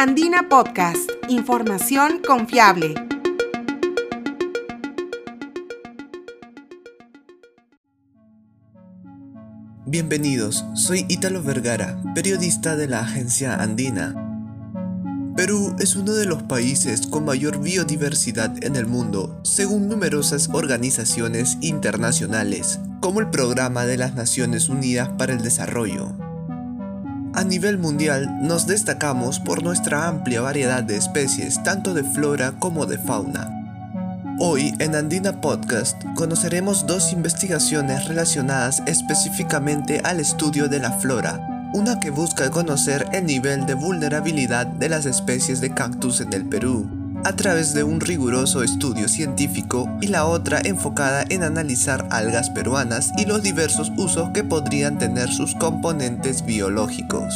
Andina Podcast, información confiable. Bienvenidos, soy Ítalo Vergara, periodista de la agencia Andina. Perú es uno de los países con mayor biodiversidad en el mundo, según numerosas organizaciones internacionales, como el Programa de las Naciones Unidas para el Desarrollo. A nivel mundial nos destacamos por nuestra amplia variedad de especies, tanto de flora como de fauna. Hoy en Andina Podcast conoceremos dos investigaciones relacionadas específicamente al estudio de la flora, una que busca conocer el nivel de vulnerabilidad de las especies de cactus en el Perú, a través de un riguroso estudio científico y la otra enfocada en analizar algas peruanas y los diversos usos que podrían tener sus componentes biológicos.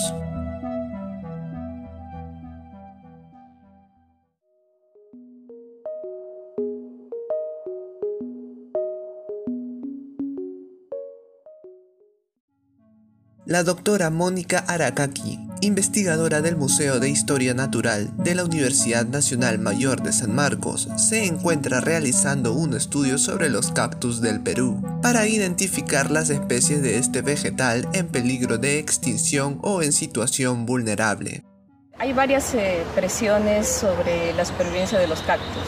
La doctora Mónica Aracaki, investigadora del Museo de Historia Natural de la Universidad Nacional Mayor de San Marcos, se encuentra realizando un estudio sobre los cactus del Perú para identificar las especies de este vegetal en peligro de extinción o en situación vulnerable. Hay varias eh, presiones sobre la supervivencia de los cactus.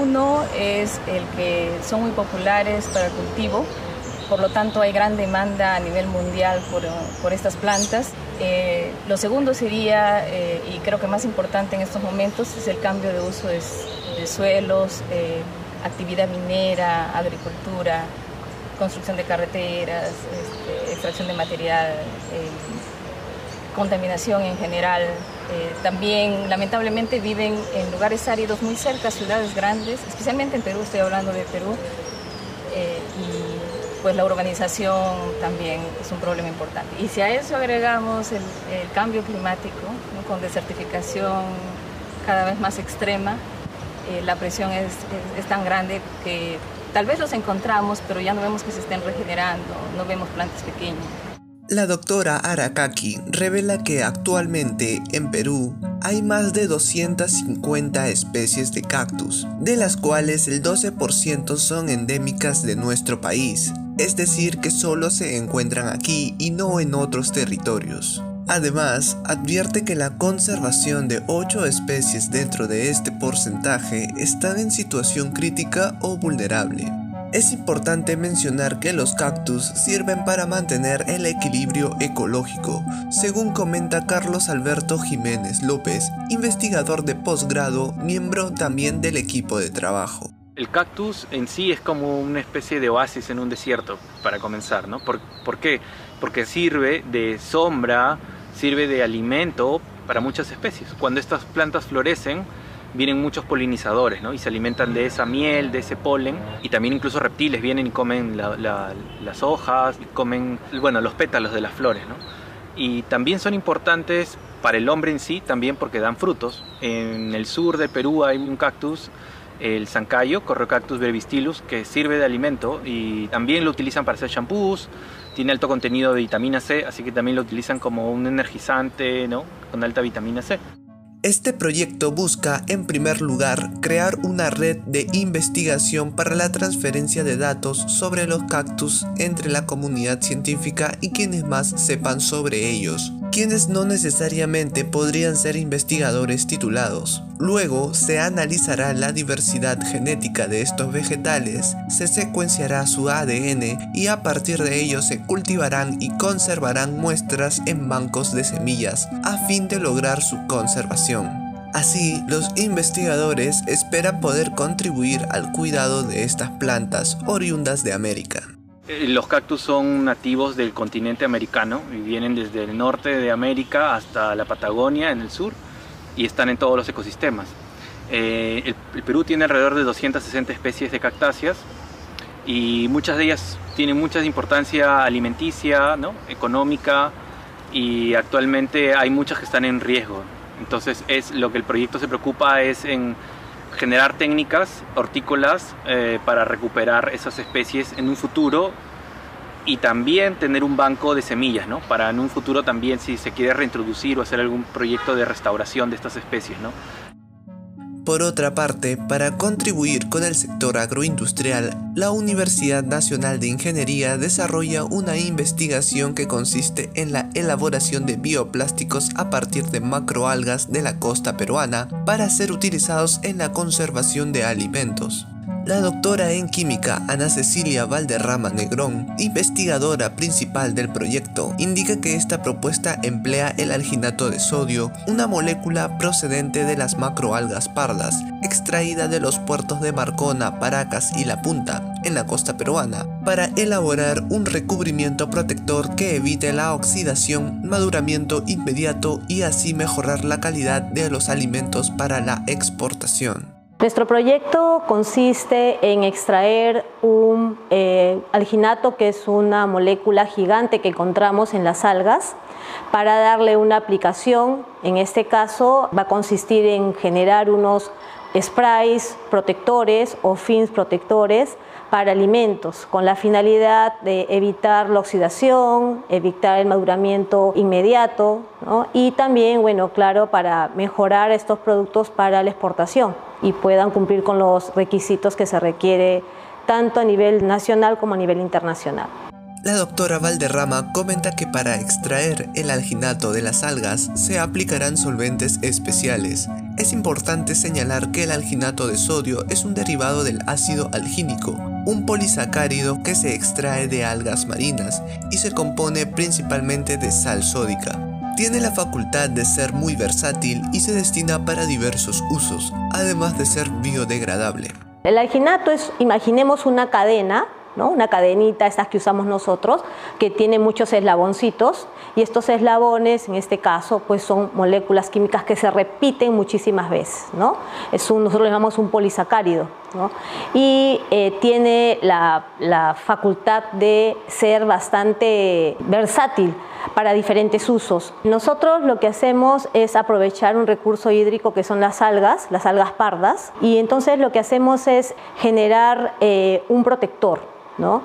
Uno es el que son muy populares para cultivo, por lo tanto hay gran demanda a nivel mundial por, estas plantas. Eh, lo segundo sería, eh, y creo que más importante en estos momentos, es el cambio de uso de, suelos, eh, actividad minera, agricultura, construcción de carreteras, este, extracción de material, contaminación en general. también lamentablemente viven en lugares áridos muy cerca, ciudades grandes, especialmente en Perú, estoy hablando de Perú, y pues la urbanización también es un problema importante. Y si a eso agregamos el, cambio climático, con desertificación cada vez más extrema, eh, la presión es, tan grande que tal vez los encontramos, pero ya no vemos que se estén regenerando, no vemos plantas pequeñas. La doctora Arakaki revela que actualmente en Perú hay más de 250 especies de cactus, de las cuales el 12% son endémicas de nuestro país, es decir que solo se encuentran aquí y no en otros territorios. Además, advierte que la conservación de 8 especies dentro de este porcentaje están en situación crítica o vulnerable. Es importante mencionar que los cactus sirven para mantener el equilibrio ecológico, según comenta Carlos Alberto Jiménez López, investigador de posgrado, miembro también del equipo de trabajo. El cactus en sí es como una especie de oasis en un desierto, para comenzar, ¿no? ¿Por, qué? Porque sirve de sombra, sirve de alimento para muchas especies. Cuando estas plantas florecen, vienen muchos polinizadores, ¿no? Y se alimentan de esa miel, de ese polen. Y también incluso reptiles vienen y comen las hojas, comen, bueno, los pétalos de las flores, ¿no? Y también son importantes para el hombre en sí, también porque dan frutos. En el sur de Perú hay un cactus el zancayo, Corrocactus brevistilus, que sirve de alimento y también lo utilizan para hacer shampoos, tiene alto contenido de vitamina C, así que también lo utilizan como un energizante, ¿no? Con alta vitamina C. Este proyecto busca, en primer lugar, crear una red de investigación para la transferencia de datos sobre los cactus entre la comunidad científica y quienes más sepan sobre ellos, quienes no necesariamente podrían ser investigadores titulados. Luego se analizará la diversidad genética de estos vegetales, se secuenciará su ADN y a partir de ello se cultivarán y conservarán muestras en bancos de semillas a fin de lograr su conservación. Así, los investigadores esperan poder contribuir al cuidado de estas plantas oriundas de América. Eh, los cactus son nativos del continente americano y vienen desde el norte de América hasta la Patagonia en el sur y están en todos los ecosistemas. Eh, el, Perú tiene alrededor de 260 especies de cactáceas y muchas de ellas tienen mucha importancia alimenticia, ¿no? económica y actualmente hay muchas que están en riesgo. Entonces es lo que el proyecto se preocupa es en generar técnicas hortícolas eh, para recuperar esas especies en un futuro y también tener un banco de semillas, ¿no? Para en un futuro también si se quiere reintroducir o hacer algún proyecto de restauración de estas especies, ¿no? Por otra parte, para contribuir con el sector agroindustrial, la Universidad Nacional de Ingeniería desarrolla una investigación que consiste en la elaboración de bioplásticos a partir de macroalgas de la costa peruana para ser utilizados en la conservación de alimentos. La doctora en química Ana Cecilia Valderrama Negrón, investigadora principal del proyecto, indica que esta propuesta emplea el alginato de sodio, una molécula procedente de las macroalgas pardas, extraída de los puertos de Marcona, Paracas y La Punta, en la costa peruana, para elaborar un recubrimiento protector que evite la oxidación, maduramiento inmediato y así mejorar la calidad de los alimentos para la exportación. Nuestro proyecto consiste en extraer un eh, alginato, que es una molécula gigante que encontramos en las algas, para darle una aplicación. En este caso va a consistir en generar unos sprays protectores o fins protectores para alimentos, con la finalidad de evitar la oxidación, evitar el maduramiento inmediato y también, bueno, claro, para mejorar estos productos para la exportación y puedan cumplir con los requisitos que se requiere tanto a nivel nacional como a nivel internacional. La doctora Valderrama comenta que para extraer el alginato de las algas se aplicarán solventes especiales. Es importante señalar que el alginato de sodio es un derivado del ácido algínico, un polisacárido que se extrae de algas marinas y se compone principalmente de sal sódica. Tiene la facultad de ser muy versátil y se destina para diversos usos, además de ser biodegradable. El alginato es, imaginemos una cadena una cadenita, estas que usamos nosotros, que tiene muchos eslaboncitos y estos eslabones, en este caso, pues son moléculas químicas que se repiten muchísimas veces. ¿no? Es un, nosotros le llamamos un polisacárido y eh, tiene la, la facultad de ser bastante versátil para diferentes usos. Nosotros lo que hacemos es aprovechar un recurso hídrico que son las algas, las algas pardas, y entonces lo que hacemos es generar eh, un protector ¿no?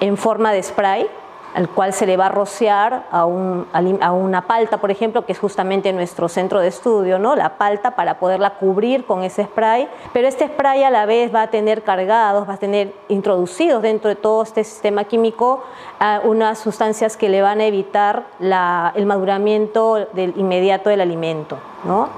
en forma de spray al cual se le va a rociar a, una palta, por ejemplo, que es justamente nuestro centro de estudio, ¿no? la palta para poderla cubrir con ese spray, pero este spray a la vez va a tener cargados, va a tener introducidos dentro de todo este sistema químico unas sustancias que le van a evitar el maduramiento del inmediato del alimento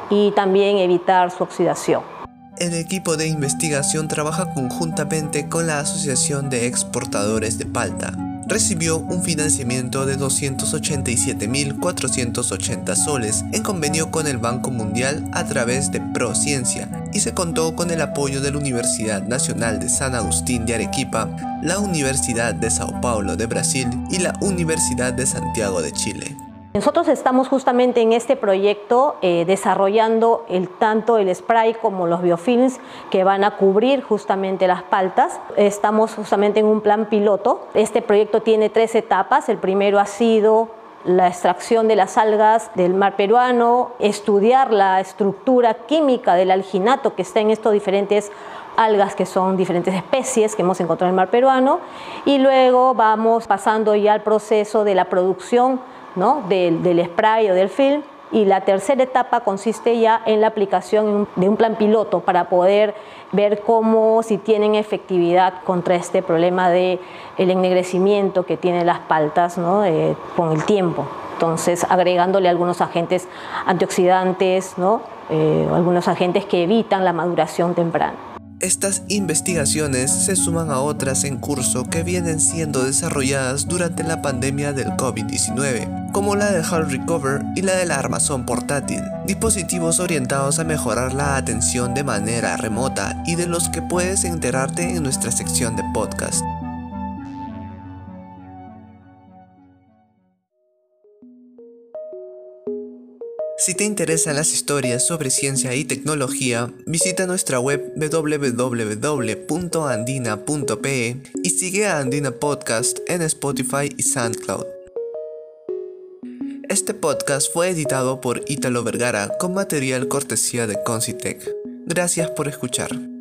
y también evitar su oxidación. El equipo de investigación trabaja conjuntamente con la Asociación de Exportadores de Palta. Recibió un financiamiento de 287.480 soles en convenio con el Banco Mundial a través de Prociencia y se contó con el apoyo de la Universidad Nacional de San Agustín de Arequipa, la Universidad de Sao Paulo de Brasil y la Universidad de Santiago de Chile. Nosotros estamos justamente en este proyecto eh, desarrollando el, tanto el spray como los biofilms que van a cubrir justamente las paltas. Estamos justamente en un plan piloto. Este proyecto tiene tres etapas. El primero ha sido la extracción de las algas del mar peruano, estudiar la estructura química del alginato que está en estos diferentes algas que son diferentes especies que hemos encontrado en el mar peruano y luego vamos pasando ya al proceso de la producción del, spray o del film. Y la tercera etapa consiste ya en la aplicación de un plan piloto para poder ver cómo, si tienen efectividad contra este problema de el ennegrecimiento que tienen las paltas eh, con el tiempo. Entonces, agregándole algunos agentes antioxidantes, ¿no? Eh, algunos agentes que evitan la maduración temprana. Estas investigaciones se suman a otras en curso que vienen siendo desarrolladas durante la pandemia del COVID-19, como la de Health Recover y la del armazón portátil, dispositivos orientados a mejorar la atención de manera remota y de los que puedes enterarte en nuestra sección de podcast. Si te interesan las historias sobre ciencia y tecnología, visita nuestra web www.andina.pe y sigue a Andina Podcast en Spotify y SoundCloud. Este podcast fue editado por Italo Vergara con material cortesía de Concitec. Gracias por escuchar.